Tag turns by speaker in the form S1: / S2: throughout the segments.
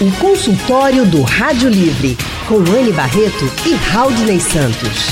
S1: O consultório do Rádio Livre, com Anne Barreto e Raudney Santos.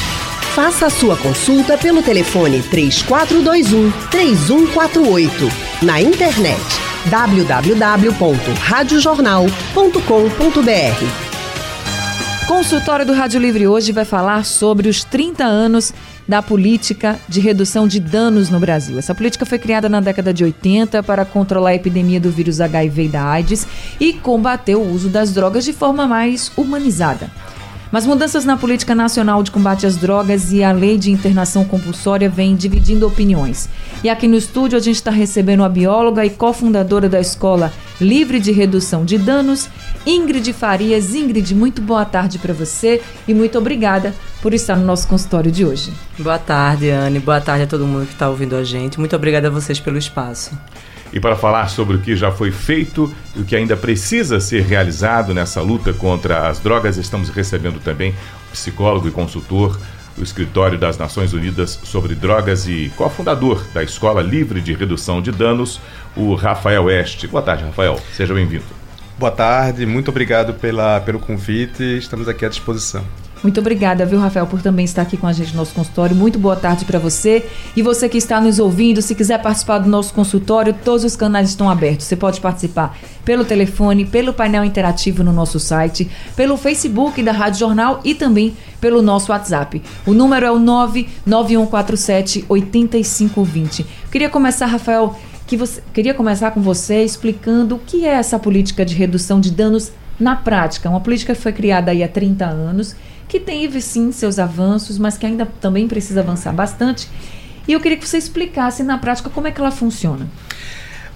S1: Faça a sua consulta pelo telefone 3421 3148. Na internet www.radiojornal.com.br.
S2: Consultório do Rádio Livre hoje vai falar sobre os 30 anos da política de redução de danos no Brasil. Essa política foi criada na década de 80 para controlar a epidemia do vírus HIV e da AIDS e combater o uso das drogas de forma mais humanizada. Mas mudanças na política nacional de combate às drogas e a lei de internação compulsória vêm dividindo opiniões. E aqui no estúdio a gente está recebendo a bióloga e cofundadora da Escola Livre de Redução de Danos, Ingrid Farias. Ingrid, muito boa tarde para você e muito obrigada por estar no nosso consultório de hoje.
S3: Boa tarde, Anne. Boa tarde a todo mundo que está ouvindo a gente. Muito obrigada a vocês pelo espaço.
S4: E para falar sobre o que já foi feito e o que ainda precisa ser realizado nessa luta contra as drogas, estamos recebendo também o psicólogo e consultor do Escritório das Nações Unidas sobre Drogas e cofundador da Escola Livre de Redução de Danos, o Rafael Oeste. Boa tarde, Rafael. Seja bem-vindo.
S5: Boa tarde, muito obrigado pela, pelo convite. Estamos aqui à disposição.
S2: Muito obrigada, viu, Rafael, por também estar aqui com a gente no nosso consultório. Muito boa tarde para você. E você que está nos ouvindo, se quiser participar do nosso consultório, todos os canais estão abertos. Você pode participar pelo telefone, pelo painel interativo no nosso site, pelo Facebook da Rádio Jornal e também pelo nosso WhatsApp. O número é o 99147 8520. Queria começar, Rafael, que você queria começar com você explicando o que é essa política de redução de danos na prática. Uma política que foi criada aí há 30 anos que teve sim seus avanços, mas que ainda também precisa avançar bastante. E eu queria que você explicasse na prática como é que ela funciona.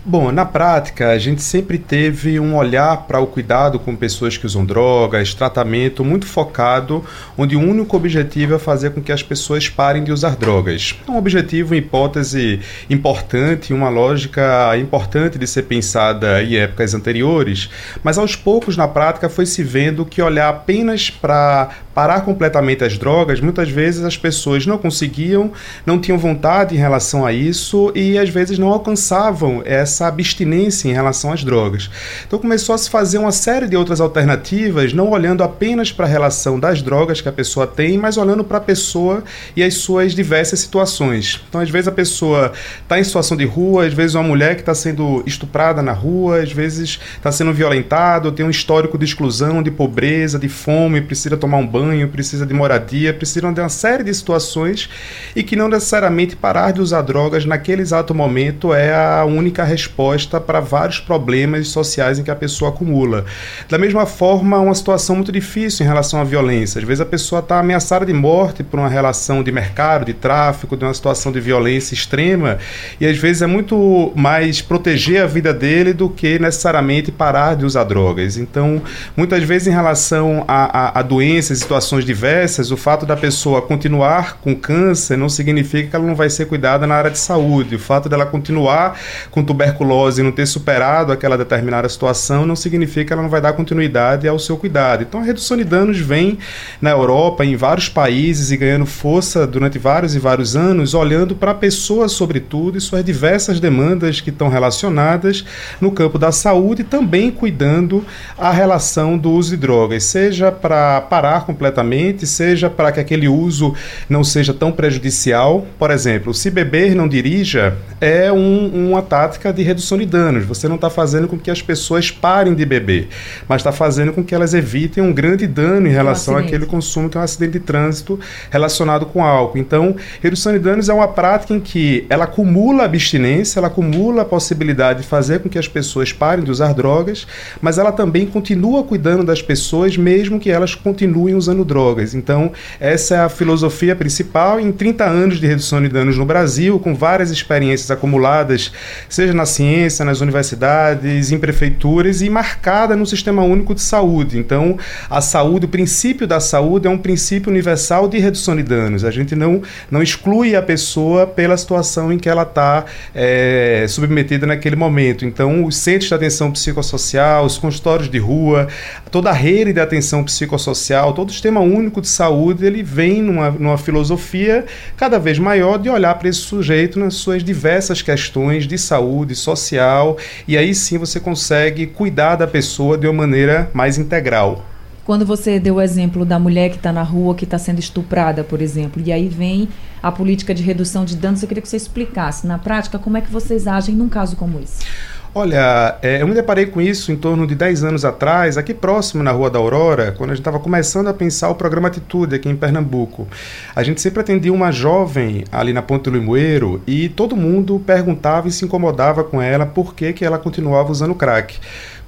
S5: Bom, na prática, a gente sempre teve um olhar para o cuidado com pessoas que usam drogas, tratamento muito focado, onde o único objetivo é fazer com que as pessoas parem de usar drogas. Um objetivo, uma hipótese importante, uma lógica importante de ser pensada em épocas anteriores, mas aos poucos, na prática, foi se vendo que olhar apenas para parar completamente as drogas, muitas vezes as pessoas não conseguiam, não tinham vontade em relação a isso e às vezes não alcançavam essa abstinência em relação às drogas. Então começou a se fazer uma série de outras alternativas, não olhando apenas para a relação das drogas que a pessoa tem, mas olhando para a pessoa e as suas diversas situações. Então, às vezes a pessoa está em situação de rua, às vezes uma mulher que está sendo estuprada na rua, às vezes está sendo violentado, tem um histórico de exclusão, de pobreza, de fome, precisa tomar um banho, precisa de moradia, precisa de uma série de situações e que não necessariamente parar de usar drogas naquele exato momento é a única resposta resposta para vários problemas sociais em que a pessoa acumula. Da mesma forma, uma situação muito difícil em relação à violência. Às vezes a pessoa está ameaçada de morte por uma relação de mercado, de tráfico, de uma situação de violência extrema, e às vezes é muito mais proteger a vida dele do que necessariamente parar de usar drogas. Então, muitas vezes em relação a, a, a doenças, situações diversas, o fato da pessoa continuar com câncer não significa que ela não vai ser cuidada na área de saúde. O fato dela continuar com tuberculose tuberculose não ter superado aquela determinada situação não significa que ela não vai dar continuidade ao seu cuidado. Então a redução de danos vem na Europa, em vários países e ganhando força durante vários e vários anos, olhando para a pessoa sobretudo e suas diversas demandas que estão relacionadas no campo da saúde, também cuidando a relação do uso de drogas, seja para parar completamente, seja para que aquele uso não seja tão prejudicial. Por exemplo, se beber não dirija é um, uma tática de redução de danos. Você não está fazendo com que as pessoas parem de beber, mas está fazendo com que elas evitem um grande dano em relação àquele consumo que é um acidente de trânsito relacionado com álcool. Então, redução de danos é uma prática em que ela acumula abstinência, ela acumula a possibilidade de fazer com que as pessoas parem de usar drogas, mas ela também continua cuidando das pessoas mesmo que elas continuem usando drogas. Então, essa é a filosofia principal. Em 30 anos de redução de danos no Brasil, com várias experiências acumuladas, seja na ciência, nas universidades, em prefeituras e marcada no Sistema Único de Saúde. Então, a saúde, o princípio da saúde é um princípio universal de redução de danos. A gente não, não exclui a pessoa pela situação em que ela está é, submetida naquele momento. Então, os centros de atenção psicossocial, os consultórios de rua, toda a rede de atenção psicossocial, todos sistema único de saúde ele vem numa, numa filosofia cada vez maior de olhar para esse sujeito nas suas diversas questões de saúde social e aí sim você consegue cuidar da pessoa de uma maneira mais integral.
S2: Quando você deu o exemplo da mulher que está na rua, que está sendo estuprada, por exemplo, e aí vem a política de redução de danos, eu queria que você explicasse na prática como é que vocês agem num caso como esse.
S5: Olha, é, eu me deparei com isso em torno de 10 anos atrás, aqui próximo na Rua da Aurora, quando a gente estava começando a pensar o programa Atitude aqui em Pernambuco. A gente sempre atendia uma jovem ali na Ponte do Limoeiro e todo mundo perguntava e se incomodava com ela por que, que ela continuava usando crack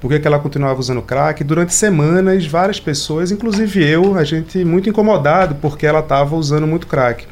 S5: por que ela continuava usando crack. Durante semanas, várias pessoas, inclusive eu, a gente muito incomodado porque ela estava usando muito crack.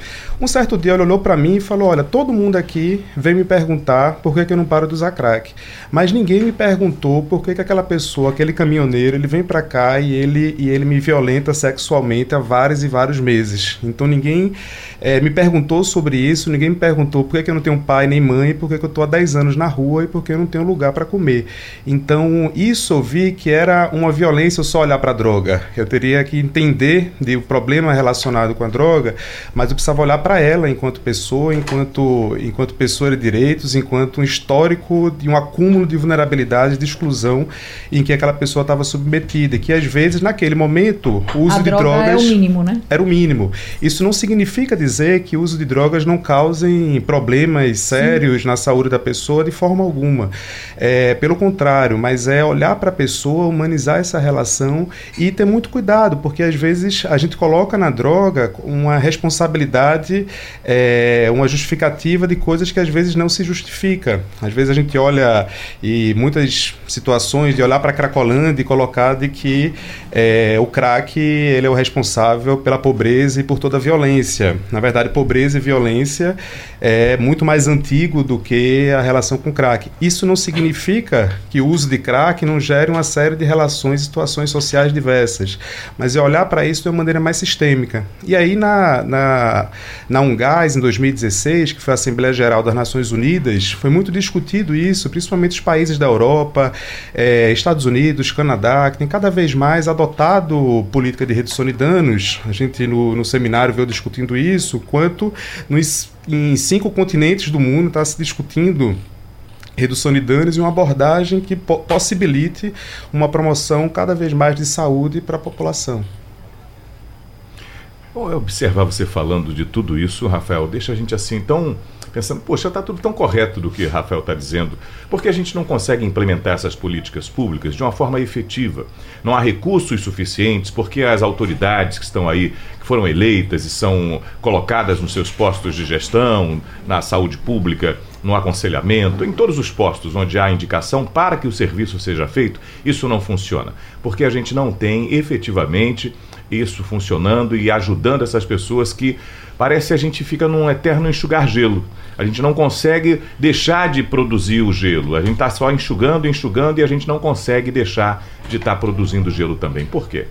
S5: Um certo dia ela olhou para mim e falou: Olha, todo mundo aqui vem me perguntar por que, que eu não paro de usar crack. Mas ninguém me perguntou por que, que aquela pessoa, aquele caminhoneiro, ele vem para cá e ele, e ele me violenta sexualmente há vários e vários meses. Então ninguém é, me perguntou sobre isso, ninguém me perguntou por que, que eu não tenho pai nem mãe, por que, que eu estou há 10 anos na rua e por que eu não tenho lugar para comer. Então isso eu vi que era uma violência só olhar para a droga. Eu teria que entender o problema relacionado com a droga, mas eu precisava olhar para para ela enquanto pessoa, enquanto, enquanto pessoa de direitos, enquanto um histórico de um acúmulo de vulnerabilidade, de exclusão em que aquela pessoa estava submetida, que às vezes naquele momento o uso
S2: A
S5: de
S2: droga
S5: drogas
S2: é o mínimo, né?
S5: era o mínimo. Isso não significa dizer que o uso de drogas não causem problemas sérios Sim. na saúde da pessoa de forma alguma. É, pelo contrário, mas é olhar para a pessoa, humanizar essa relação e ter muito cuidado, porque às vezes a gente coloca na droga uma responsabilidade é, uma justificativa de coisas que às vezes não se justifica. Às vezes a gente olha e muitas situações de olhar para a Cracolândia e colocar de que é, o crack ele é o responsável pela pobreza e por toda a violência. Na verdade, pobreza e violência é muito mais antigo do que a relação com crack. Isso não significa que o uso de crack não gere uma série de relações e situações sociais diversas, mas é olhar para isso de uma maneira mais sistêmica. E aí na, na, na UNGAS, em 2016, que foi a Assembleia Geral das Nações Unidas, foi muito discutido isso, principalmente os países da Europa, é, Estados Unidos, Canadá, que tem cada vez mais adotado política de redução de danos. A gente no, no seminário veio discutindo isso, quanto nos, em cinco continentes do mundo está se discutindo redução de danos e uma abordagem que po possibilite uma promoção cada vez mais de saúde para a população.
S4: Bom, eu observar você falando de tudo isso, Rafael, deixa a gente assim tão pensando, poxa, está tudo tão correto do que Rafael está dizendo, porque a gente não consegue implementar essas políticas públicas de uma forma efetiva. Não há recursos suficientes, porque as autoridades que estão aí, que foram eleitas e são colocadas nos seus postos de gestão, na saúde pública, no aconselhamento, em todos os postos onde há indicação para que o serviço seja feito, isso não funciona, porque a gente não tem efetivamente isso funcionando e ajudando essas pessoas que parece que a gente fica num eterno enxugar gelo. A gente não consegue deixar de produzir o gelo. A gente está só enxugando, enxugando e a gente não consegue deixar de estar tá produzindo gelo também. Por quê?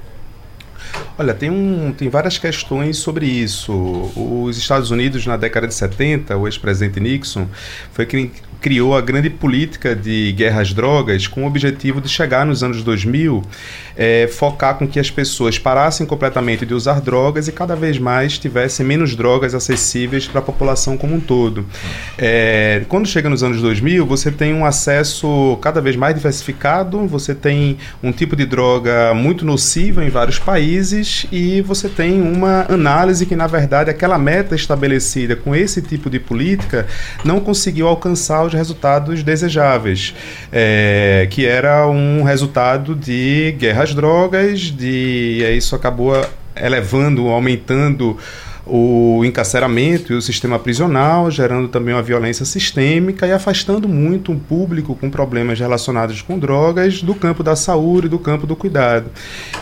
S5: Olha, tem, um, tem várias questões sobre isso. Os Estados Unidos, na década de 70, o ex-presidente Nixon, foi quem criou a grande política de guerra às drogas com o objetivo de chegar nos anos 2000, é, focar com que as pessoas parassem completamente de usar drogas e cada vez mais tivessem menos drogas acessíveis para a população como um todo. É, quando chega nos anos 2000, você tem um acesso cada vez mais diversificado, você tem um tipo de droga muito nociva em vários países e você tem uma análise que, na verdade, aquela meta estabelecida com esse tipo de política não conseguiu alcançar os resultados desejáveis, é, que era um resultado de guerra às drogas, de isso acabou elevando, aumentando o encarceramento e o sistema prisional, gerando também uma violência sistêmica e afastando muito um público com problemas relacionados com drogas do campo da saúde, do campo do cuidado.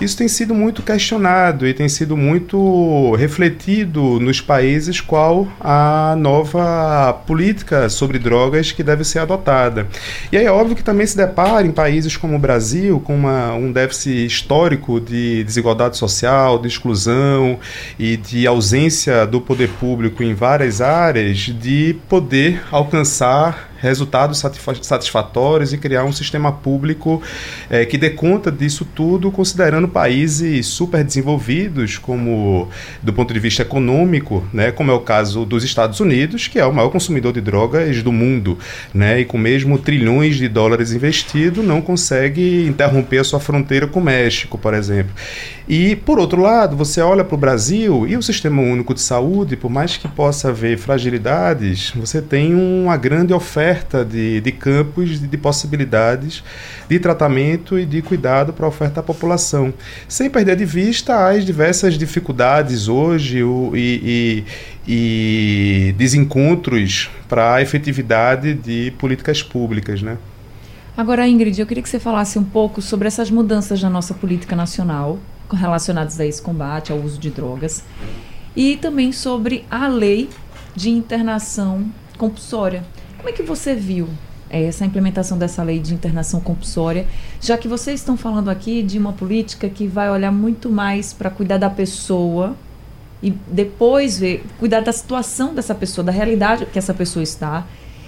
S5: Isso tem sido muito questionado e tem sido muito refletido nos países qual a nova política sobre drogas que deve ser adotada. E aí é óbvio que também se depara em países como o Brasil com uma, um déficit histórico de desigualdade social, de exclusão e de ausência do poder público em várias áreas de poder alcançar resultados satisfatórios e criar um sistema público é, que dê conta disso tudo, considerando países super desenvolvidos, como do ponto de vista econômico, né, como é o caso dos Estados Unidos, que é o maior consumidor de drogas do mundo, né, e com mesmo trilhões de dólares investidos, não consegue interromper a sua fronteira com o México, por exemplo. E, por outro lado, você olha para o Brasil e o Sistema Único de Saúde, por mais que possa haver fragilidades, você tem uma grande oferta de, de campos, de, de possibilidades de tratamento e de cuidado para oferta à população, sem perder de vista as diversas dificuldades hoje o, e, e, e desencontros para a efetividade de políticas públicas, né?
S2: Agora, Ingrid, eu queria que você falasse um pouco sobre essas mudanças na nossa política nacional relacionados a esse combate ao uso de drogas e também sobre a lei de internação compulsória. Como é que você viu é, essa implementação dessa lei de internação compulsória, já que vocês estão falando aqui de uma política que vai olhar muito mais para cuidar da pessoa e depois ver, cuidar da situação dessa pessoa, da realidade que essa pessoa está,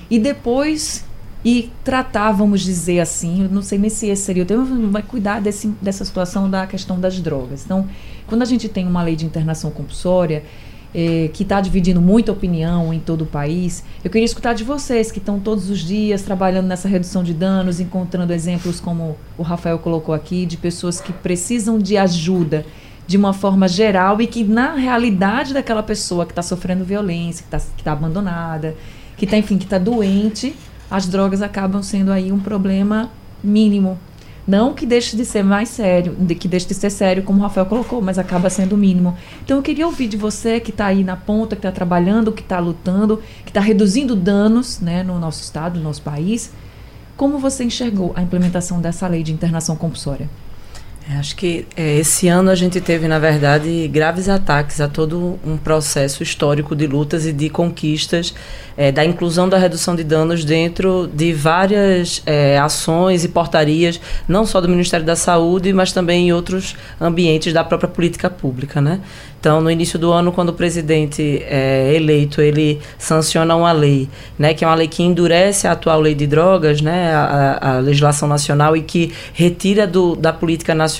S2: e depois e tratar, vamos dizer assim, não sei nem se esse seria o termo, vai cuidar desse, dessa situação da questão das drogas. Então, quando a gente tem uma lei de internação compulsória, é, que está dividindo muita opinião em todo o país, eu queria escutar de vocês que estão todos os dias trabalhando nessa redução de danos, encontrando exemplos como o Rafael colocou aqui, de pessoas que precisam de ajuda de uma forma geral e que na realidade daquela pessoa que está sofrendo violência, que está tá abandonada, que está, enfim, que está doente, as drogas acabam sendo aí um problema mínimo. Não que deixe de ser mais sério, que deixe de ser sério, como o Rafael colocou, mas acaba sendo o mínimo. Então eu queria ouvir de você que está aí na ponta, que está trabalhando, que está lutando, que está reduzindo danos né, no nosso estado, no nosso país. Como você enxergou a implementação dessa lei de internação compulsória?
S3: É, acho que é, esse ano a gente teve, na verdade, graves ataques a todo um processo histórico de lutas e de conquistas é, da inclusão da redução de danos dentro de várias é, ações e portarias, não só do Ministério da Saúde, mas também em outros ambientes da própria política pública, né? Então, no início do ano, quando o presidente é eleito, ele sanciona uma lei, né, que é uma lei que endurece a atual lei de drogas, né, a, a legislação nacional e que retira do, da política nacional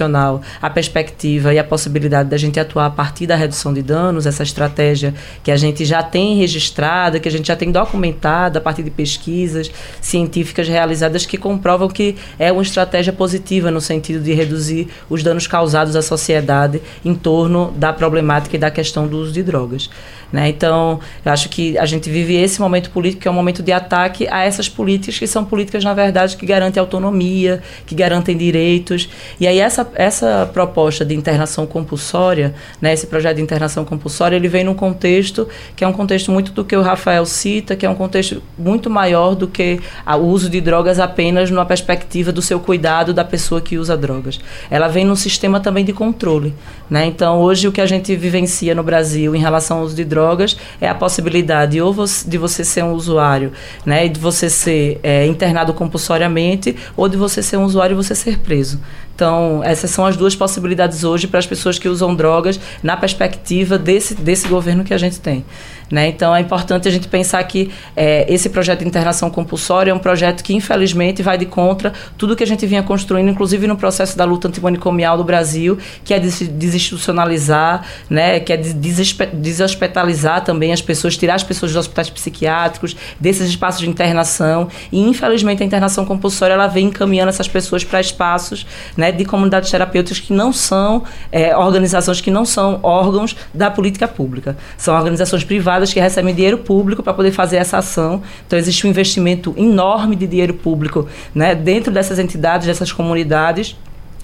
S3: a perspectiva e a possibilidade da gente atuar a partir da redução de danos, essa estratégia que a gente já tem registrada, que a gente já tem documentada a partir de pesquisas científicas realizadas que comprovam que é uma estratégia positiva no sentido de reduzir os danos causados à sociedade em torno da problemática e da questão do uso de drogas. Né? Então, eu acho que a gente vive esse momento político, que é um momento de ataque a essas políticas, que são políticas, na verdade, que garantem autonomia, que garantem direitos. E aí, essa, essa proposta de internação compulsória, né, esse projeto de internação compulsória, ele vem num contexto que é um contexto muito do que o Rafael cita, que é um contexto muito maior do que o uso de drogas apenas numa perspectiva do seu cuidado da pessoa que usa drogas. Ela vem num sistema também de controle. Né? Então, hoje, o que a gente vivencia no Brasil em relação ao uso de drogas é a possibilidade ou de você ser um usuário, né, de você ser é, internado compulsoriamente, ou de você ser um usuário e você ser preso. Então, essas são as duas possibilidades hoje para as pessoas que usam drogas na perspectiva desse, desse governo que a gente tem. Né? Então, é importante a gente pensar que é, esse projeto de internação compulsória é um projeto que, infelizmente, vai de contra tudo que a gente vinha construindo, inclusive no processo da luta antimanicomial do Brasil, que é desinstitucionalizar, né? que é deshospitalizar também as pessoas, tirar as pessoas dos hospitais psiquiátricos, desses espaços de internação. E, infelizmente, a internação compulsória ela vem encaminhando essas pessoas para espaços né, de comunidades terapêuticas que não são é, organizações que não são órgãos da política pública. São organizações privadas privadas que recebem dinheiro público para poder fazer essa ação. Então, existe um investimento enorme de dinheiro público né, dentro dessas entidades, dessas comunidades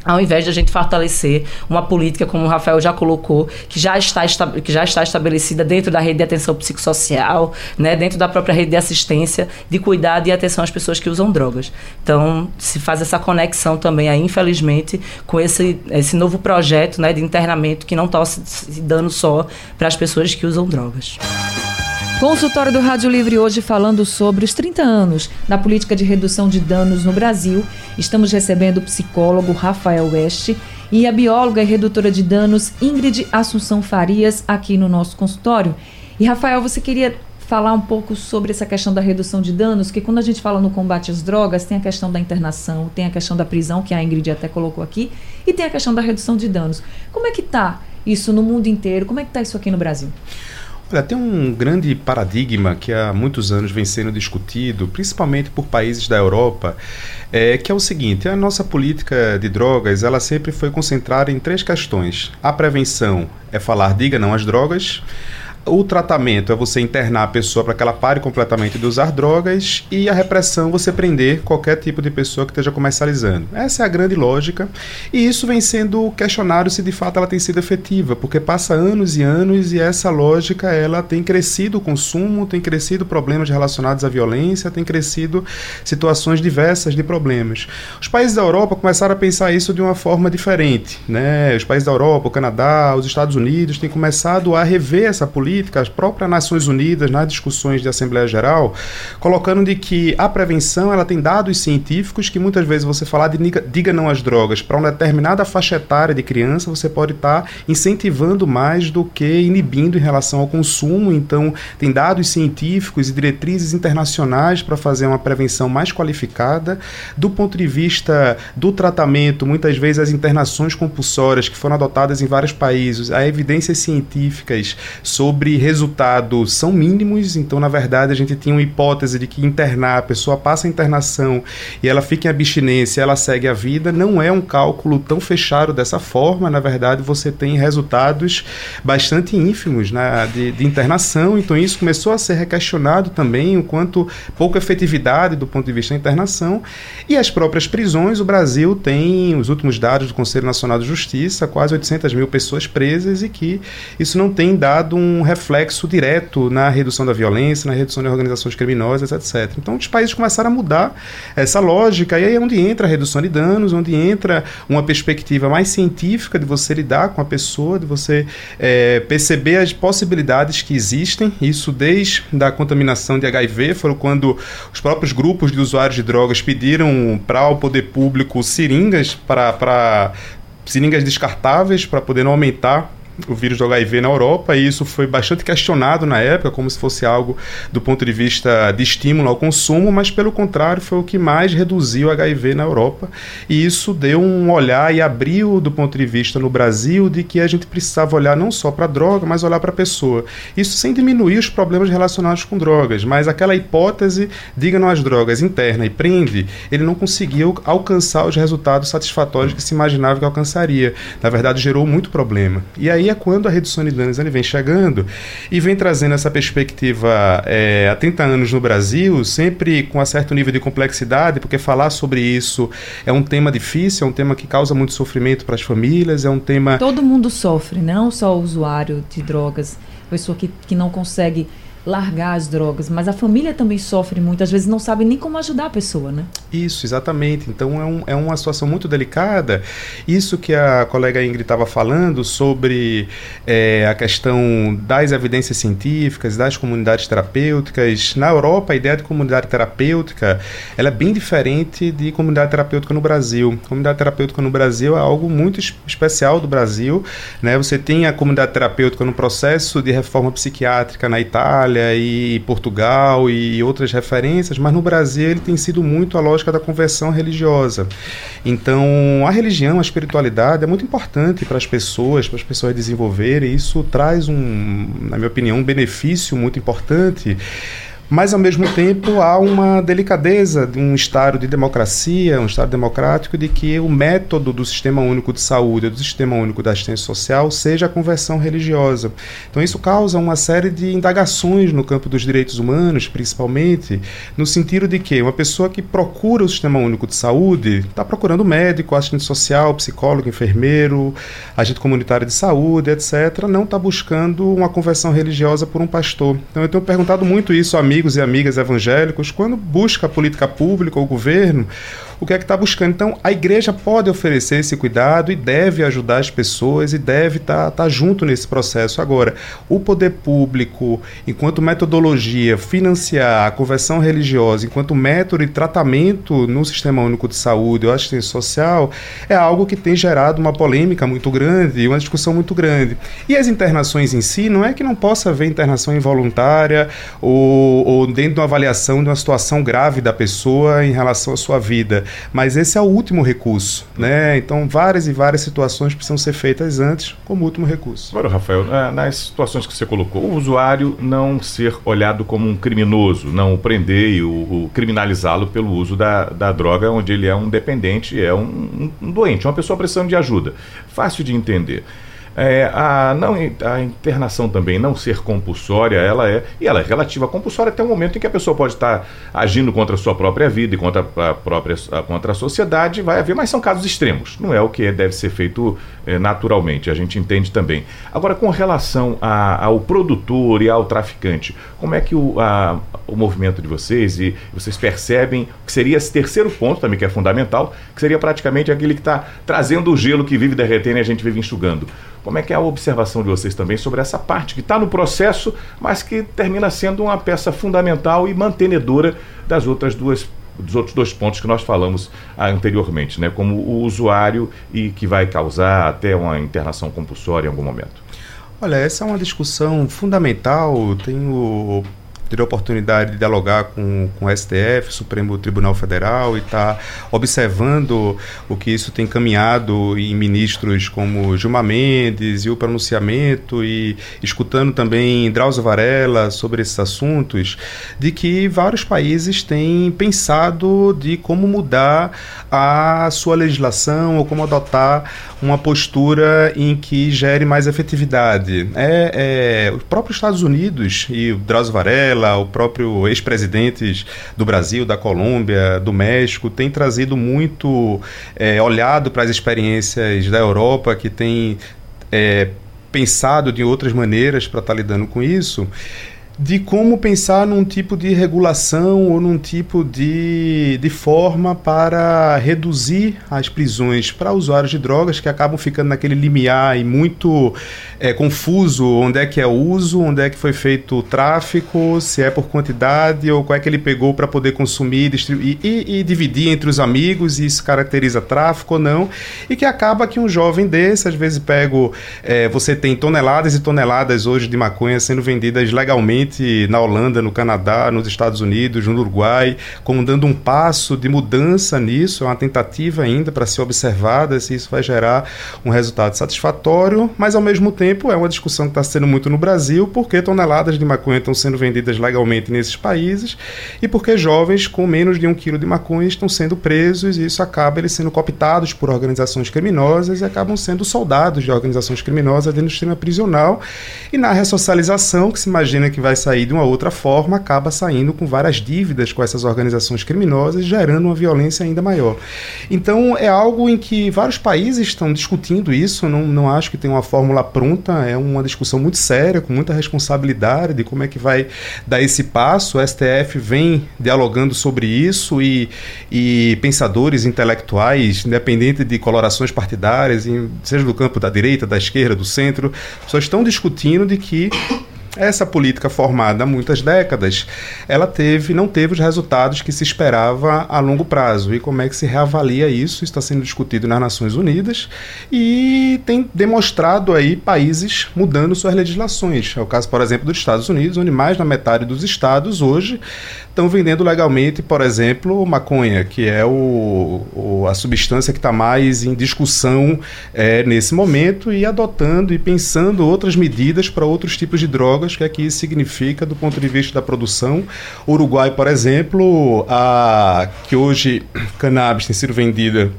S3: ao invés de a gente fortalecer uma política, como o Rafael já colocou, que já está, que já está estabelecida dentro da rede de atenção psicossocial, né, dentro da própria rede de assistência, de cuidado e atenção às pessoas que usam drogas. Então, se faz essa conexão também, aí, infelizmente, com esse, esse novo projeto né, de internamento que não está se dando só para as pessoas que usam drogas.
S2: Consultório do Rádio Livre hoje falando sobre os 30 anos da política de redução de danos no Brasil. Estamos recebendo o psicólogo Rafael West e a bióloga e redutora de danos Ingrid Assunção Farias aqui no nosso consultório. E Rafael, você queria falar um pouco sobre essa questão da redução de danos, que quando a gente fala no combate às drogas, tem a questão da internação, tem a questão da prisão, que a Ingrid até colocou aqui, e tem a questão da redução de danos. Como é que está isso no mundo inteiro? Como é que está isso aqui no Brasil?
S5: Olha, tem um grande paradigma que há muitos anos vem sendo discutido, principalmente por países da Europa, é, que é o seguinte: a nossa política de drogas ela sempre foi concentrada em três questões. A prevenção é falar diga não às drogas. O tratamento é você internar a pessoa para que ela pare completamente de usar drogas e a repressão você prender qualquer tipo de pessoa que esteja comercializando. Essa é a grande lógica e isso vem sendo questionado se de fato ela tem sido efetiva, porque passa anos e anos e essa lógica ela tem crescido o consumo, tem crescido problemas relacionados à violência, tem crescido situações diversas de problemas. Os países da Europa começaram a pensar isso de uma forma diferente, né? Os países da Europa, o Canadá, os Estados Unidos têm começado a rever essa política política, as próprias Nações Unidas, nas discussões de Assembleia Geral, colocando de que a prevenção ela tem dados científicos que muitas vezes você falar de diga não às drogas para uma determinada faixa etária de criança, você pode estar tá incentivando mais do que inibindo em relação ao consumo. Então, tem dados científicos e diretrizes internacionais para fazer uma prevenção mais qualificada. Do ponto de vista do tratamento, muitas vezes as internações compulsórias que foram adotadas em vários países, há evidências científicas sobre sobre resultados são mínimos, então na verdade a gente tinha uma hipótese de que internar, a pessoa passa a internação e ela fica em abstinência, ela segue a vida, não é um cálculo tão fechado dessa forma, na verdade você tem resultados bastante ínfimos né, de, de internação, então isso começou a ser requestionado também, o quanto pouca efetividade do ponto de vista da internação. E as próprias prisões, o Brasil tem os últimos dados do Conselho Nacional de Justiça, quase 800 mil pessoas presas e que isso não tem dado um reflexo direto na redução da violência, na redução de organizações criminosas, etc. Então, os países começaram a mudar essa lógica, e aí é onde entra a redução de danos, onde entra uma perspectiva mais científica de você lidar com a pessoa, de você é, perceber as possibilidades que existem, isso desde a contaminação de HIV, foram quando os próprios grupos de usuários de drogas pediram para o poder público seringas para seringas descartáveis para poder não aumentar o vírus do HIV na Europa e isso foi bastante questionado na época como se fosse algo do ponto de vista de estímulo ao consumo, mas pelo contrário foi o que mais reduziu o HIV na Europa e isso deu um olhar e abriu do ponto de vista no Brasil de que a gente precisava olhar não só para a droga, mas olhar para a pessoa. Isso sem diminuir os problemas relacionados com drogas, mas aquela hipótese diga não às drogas interna e prende, ele não conseguiu alcançar os resultados satisfatórios que se imaginava que alcançaria. Na verdade gerou muito problema. E aí aí é quando a redução de danos ele vem chegando e vem trazendo essa perspectiva é, há 30 anos no Brasil, sempre com um certo nível de complexidade, porque falar sobre isso é um tema difícil, é um tema que causa muito sofrimento para as famílias, é um tema.
S2: Todo mundo sofre, não só o usuário de drogas, pessoa que, que não consegue largar as drogas, mas a família também sofre muito, às vezes não sabe nem como ajudar a pessoa, né?
S5: Isso, exatamente. Então é, um, é uma situação muito delicada. Isso que a colega Ingrid estava falando sobre é, a questão das evidências científicas, das comunidades terapêuticas. Na Europa, a ideia de comunidade terapêutica ela é bem diferente de comunidade terapêutica no Brasil. Comunidade terapêutica no Brasil é algo muito especial do Brasil. Né? Você tem a comunidade terapêutica no processo de reforma psiquiátrica na Itália, Itália e Portugal e outras referências, mas no Brasil ele tem sido muito a lógica da conversão religiosa. Então, a religião, a espiritualidade é muito importante para as pessoas, para as pessoas desenvolverem, isso traz um, na minha opinião, um benefício muito importante mas ao mesmo tempo há uma delicadeza de um Estado de democracia, um Estado democrático, de que o método do Sistema Único de Saúde, do Sistema Único da Assistência Social, seja a conversão religiosa. Então isso causa uma série de indagações no campo dos direitos humanos, principalmente, no sentido de que uma pessoa que procura o Sistema Único de Saúde está procurando médico, assistente social, psicólogo, enfermeiro, agente comunitário de saúde, etc., não está buscando uma conversão religiosa por um pastor. Então eu tenho perguntado muito isso a mim amigos e amigas evangélicos, quando busca a política pública ou o governo, o que é que está buscando. Então, a igreja pode oferecer esse cuidado e deve ajudar as pessoas e deve estar tá, tá junto nesse processo. Agora, o poder público, enquanto metodologia, financiar a conversão religiosa, enquanto método de tratamento no Sistema Único de Saúde ou assistência social, é algo que tem gerado uma polêmica muito grande e uma discussão muito grande. E as internações em si, não é que não possa haver internação involuntária ou, ou dentro de uma avaliação de uma situação grave da pessoa em relação à sua vida mas esse é o último recurso, né? Então várias e várias situações precisam ser feitas antes como último recurso.
S4: Agora, Rafael, nas situações que você colocou, o usuário não ser olhado como um criminoso, não o prender e o, o criminalizá-lo pelo uso da, da droga, onde ele é um dependente, é um, um doente, uma pessoa precisando de ajuda. Fácil de entender. É, a, não, a internação também não ser compulsória, ela é, e ela é relativa compulsória até o momento em que a pessoa pode estar agindo contra a sua própria vida e contra a própria contra a sociedade, vai haver, mas são casos extremos, não é o que deve ser feito é, naturalmente, a gente entende também. Agora, com relação a, ao produtor e ao traficante, como é que o, a, o movimento de vocês e vocês percebem que seria esse terceiro ponto também, que é fundamental, que seria praticamente aquele que está trazendo o gelo que vive derretendo e a gente vive enxugando. Como é que é a observação de vocês também sobre essa parte que está no processo, mas que termina sendo uma peça fundamental e mantenedora das outras duas dos outros dois pontos que nós falamos anteriormente, né, como o usuário e que vai causar até uma internação compulsória em algum momento.
S5: Olha, essa é uma discussão fundamental. Tenho ter a oportunidade de dialogar com, com o STF, Supremo Tribunal Federal, e estar tá observando o que isso tem caminhado em ministros como Gilmar Mendes e o pronunciamento, e escutando também Drauzio Varela sobre esses assuntos, de que vários países têm pensado de como mudar a sua legislação ou como adotar uma postura em que gere mais efetividade. É, é, os próprios Estados Unidos e o Drauzio Varela, o próprio ex-presidentes do Brasil, da Colômbia, do México, têm trazido muito é, olhado para as experiências da Europa, que tem é, pensado de outras maneiras para estar lidando com isso de como pensar num tipo de regulação ou num tipo de, de forma para reduzir as prisões para usuários de drogas que acabam ficando naquele limiar e muito é, confuso onde é que é o uso, onde é que foi feito o tráfico, se é por quantidade ou qual é que ele pegou para poder consumir distribuir, e, e, dividir entre os amigos e isso caracteriza tráfico ou não. E que acaba que um jovem desse, às vezes pego, é, você tem toneladas e toneladas hoje de maconha sendo vendidas legalmente na Holanda, no Canadá, nos Estados Unidos, no Uruguai, como dando um passo de mudança nisso, é uma tentativa ainda para ser observada se isso vai gerar um resultado satisfatório, mas ao mesmo tempo é uma discussão que está sendo muito no Brasil, porque toneladas de maconha estão sendo vendidas legalmente nesses países e porque jovens com menos de um quilo de maconha estão sendo presos e isso acaba eles sendo cooptados por organizações criminosas e acabam sendo soldados de organizações criminosas dentro do sistema prisional. E na ressocialização que se imagina que vai vai sair de uma outra forma, acaba saindo com várias dívidas com essas organizações criminosas, gerando uma violência ainda maior. Então, é algo em que vários países estão discutindo isso, não, não acho que tem uma fórmula pronta, é uma discussão muito séria, com muita responsabilidade de como é que vai dar esse passo. O STF vem dialogando sobre isso e, e pensadores intelectuais, independente de colorações partidárias, seja do campo da direita, da esquerda, do centro, só estão discutindo de que essa política formada há muitas décadas, ela teve, não teve os resultados que se esperava a longo prazo. E como é que se reavalia isso? Está sendo discutido nas Nações Unidas e tem demonstrado aí países mudando suas legislações. É o caso, por exemplo, dos Estados Unidos, onde mais da metade dos estados hoje estão vendendo legalmente, por exemplo, maconha, que é o, o a substância que está mais em discussão é, nesse momento, e adotando e pensando outras medidas para outros tipos de drogas, que é que isso significa do ponto de vista da produção. O Uruguai, por exemplo, a, que hoje cannabis tem sido vendida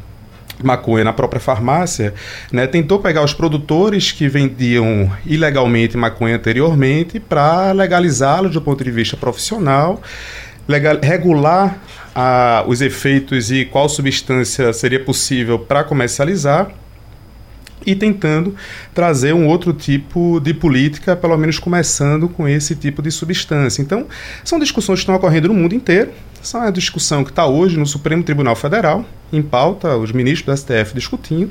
S5: maconha na própria farmácia, né, tentou pegar os produtores que vendiam ilegalmente maconha anteriormente para legalizá-los do ponto de vista profissional legal, regular os efeitos e qual substância seria possível para comercializar e tentando trazer um outro tipo de política, pelo menos começando com esse tipo de substância. Então, são discussões que estão ocorrendo no mundo inteiro. Essa é uma discussão que está hoje no Supremo Tribunal Federal, em pauta, os ministros do STF discutindo.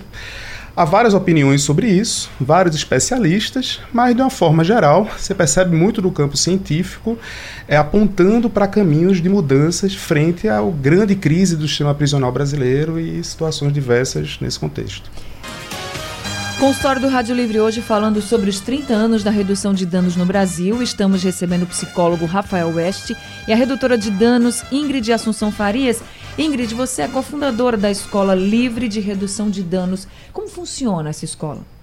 S5: Há várias opiniões sobre isso, vários especialistas, mas de uma forma geral, você percebe muito do campo científico é, apontando para caminhos de mudanças frente à grande crise do sistema prisional brasileiro e situações diversas nesse contexto.
S2: Consultório do Rádio Livre hoje falando sobre os 30 anos da redução de danos no Brasil. Estamos recebendo o psicólogo Rafael West e a redutora de danos Ingrid Assunção Farias. Ingrid, você é cofundadora da Escola Livre de Redução de Danos. Como funciona essa escola?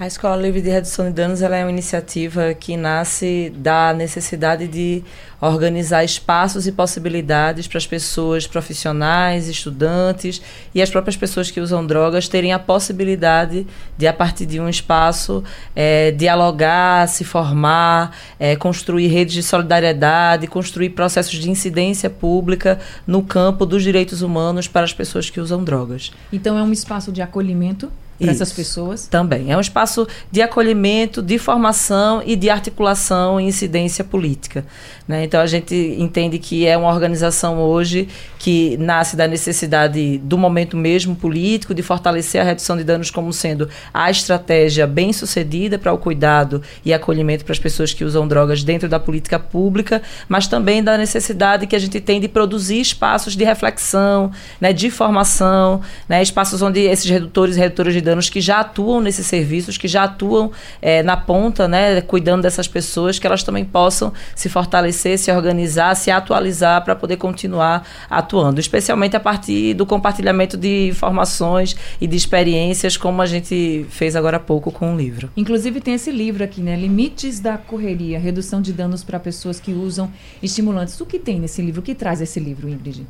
S3: A Escola Livre de Redução de Danos é uma iniciativa que nasce da necessidade de organizar espaços e possibilidades para as pessoas profissionais, estudantes e as próprias pessoas que usam drogas terem a possibilidade de, a partir de um espaço, é, dialogar, se formar, é, construir redes de solidariedade, construir processos de incidência pública no campo dos direitos humanos para as pessoas que usam drogas.
S2: Então, é um espaço de acolhimento para essas pessoas?
S3: Também. É um espaço de acolhimento, de formação e de articulação e incidência política. Né? Então a gente entende que é uma organização hoje que nasce da necessidade do momento mesmo político, de fortalecer a redução de danos como sendo a estratégia bem sucedida para o cuidado e acolhimento para as pessoas que usam drogas dentro da política pública, mas também da necessidade que a gente tem de produzir espaços de reflexão, né, de formação, né, espaços onde esses redutores e redutoras de danos que já atuam nesses serviços, que já atuam é, na ponta, né, cuidando dessas pessoas, que elas também possam se fortalecer, se organizar, se atualizar para poder continuar atuando, especialmente a partir do compartilhamento de informações e de experiências, como a gente fez agora há pouco com o livro.
S2: Inclusive tem esse livro aqui, né? Limites da correria, redução de danos para pessoas que usam estimulantes. O que tem nesse livro? O que traz esse livro, Ingrid?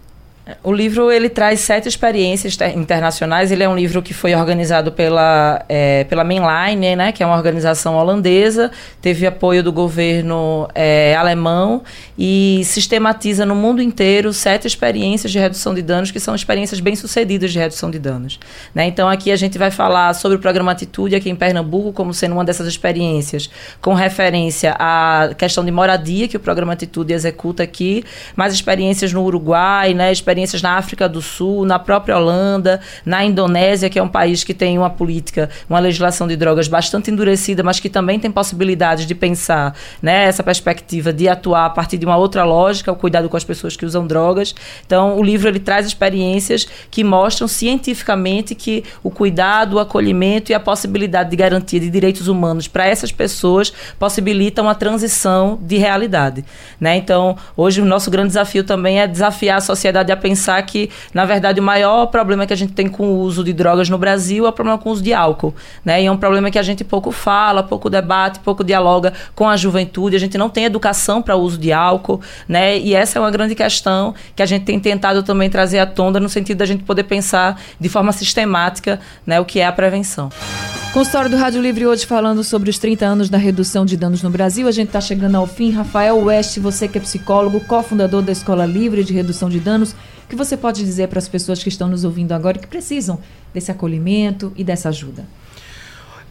S3: O livro ele traz sete experiências internacionais. Ele é um livro que foi organizado pela, é, pela Mainline, né, que é uma organização holandesa. Teve apoio do governo é, alemão e sistematiza no mundo inteiro sete experiências de redução de danos que são experiências bem sucedidas de redução de danos. Né? Então aqui a gente vai falar sobre o programa Atitude aqui em Pernambuco como sendo uma dessas experiências com referência à questão de moradia que o programa Atitude executa aqui, mais experiências no Uruguai, né, experiências experiências na África do Sul, na própria Holanda, na Indonésia, que é um país que tem uma política, uma legislação de drogas bastante endurecida, mas que também tem possibilidades de pensar né, essa perspectiva de atuar a partir de uma outra lógica, o cuidado com as pessoas que usam drogas. Então, o livro ele traz experiências que mostram cientificamente que o cuidado, o acolhimento e a possibilidade de garantia de direitos humanos para essas pessoas possibilitam a transição de realidade. Né? Então, hoje o nosso grande desafio também é desafiar a sociedade a pensar que, na verdade, o maior problema que a gente tem com o uso de drogas no Brasil é o problema com o uso de álcool. Né? E é um problema que a gente pouco fala, pouco debate, pouco dialoga com a juventude. A gente não tem educação para o uso de álcool. Né? E essa é uma grande questão que a gente tem tentado também trazer à tona no sentido da gente poder pensar de forma sistemática né, o que é a prevenção.
S2: Consultório do Rádio Livre hoje falando sobre os 30 anos da redução de danos no Brasil. A gente está chegando ao fim. Rafael West, você que é psicólogo, cofundador da Escola Livre de Redução de Danos, o que você pode dizer para as pessoas que estão nos ouvindo agora que precisam desse acolhimento e dessa ajuda?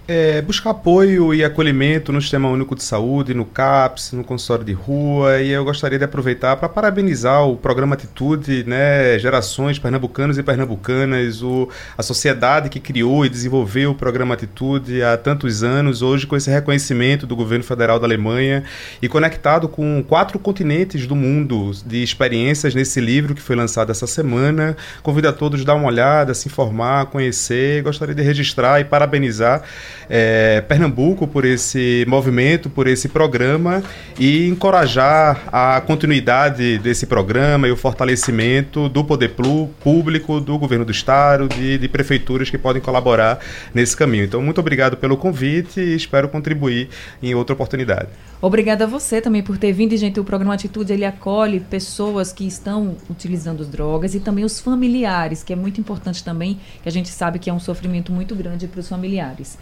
S5: É, buscar apoio e acolhimento no Sistema Único de Saúde, no CAPS, no consultório de rua. E eu gostaria de aproveitar para parabenizar o programa Atitude, né, gerações pernambucanos e pernambucanas, o, a sociedade que criou e desenvolveu o programa Atitude há tantos anos, hoje com esse reconhecimento do governo federal da Alemanha e conectado com quatro continentes do mundo de experiências nesse livro que foi lançado essa semana. Convido a todos a dar uma olhada, se informar, conhecer. Gostaria de registrar e parabenizar é, Pernambuco por esse movimento, por esse programa e encorajar a continuidade desse programa e o fortalecimento do poder público, do governo do estado, de, de prefeituras que podem colaborar nesse caminho. Então, muito obrigado pelo convite e espero contribuir em outra oportunidade.
S2: Obrigada a você também por ter vindo, gente. O programa Atitude ele acolhe pessoas que estão utilizando drogas e também os familiares, que é muito importante também, que a gente sabe que é um sofrimento muito grande para os familiares.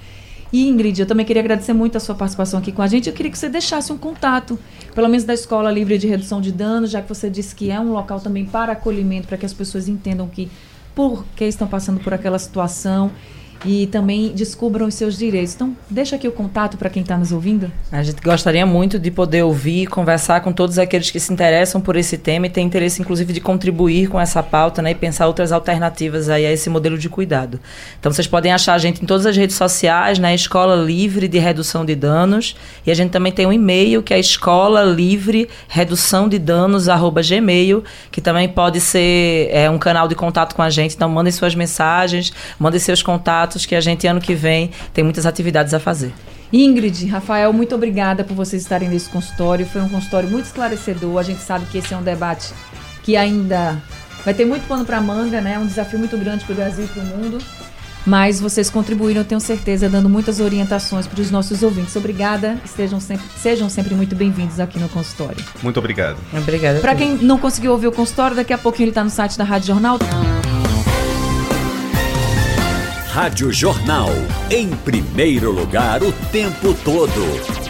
S2: Ingrid, eu também queria agradecer muito a sua participação aqui com a gente. Eu queria que você deixasse um contato, pelo menos da Escola Livre de Redução de Danos, já que você disse que é um local também para acolhimento, para que as pessoas entendam que por que estão passando por aquela situação e também descubram os seus direitos. Então, deixa aqui o contato para quem está nos ouvindo.
S3: A gente gostaria muito de poder ouvir e conversar com todos aqueles que se interessam por esse tema e têm interesse, inclusive, de contribuir com essa pauta né, e pensar outras alternativas aí a esse modelo de cuidado. Então, vocês podem achar a gente em todas as redes sociais, na né, Escola Livre de Redução de Danos, e a gente também tem um e-mail que é escola livre redução de danos arroba gmail, que também pode ser é, um canal de contato com a gente. Então, mandem suas mensagens, mandem seus contatos que a gente, ano que vem, tem muitas atividades a fazer.
S2: Ingrid, Rafael, muito obrigada por vocês estarem nesse consultório. Foi um consultório muito esclarecedor. A gente sabe que esse é um debate que ainda vai ter muito pano para manga, né? É um desafio muito grande para o Brasil e para o mundo. Mas vocês contribuíram, tenho certeza, dando muitas orientações para os nossos ouvintes. Obrigada. Estejam sempre, sejam sempre muito bem-vindos aqui no consultório.
S5: Muito obrigado.
S3: Obrigada.
S2: Para quem não conseguiu ouvir o consultório, daqui a pouquinho ele está no site da Rádio Jornal.
S6: Rádio Jornal. Em primeiro lugar, o tempo todo.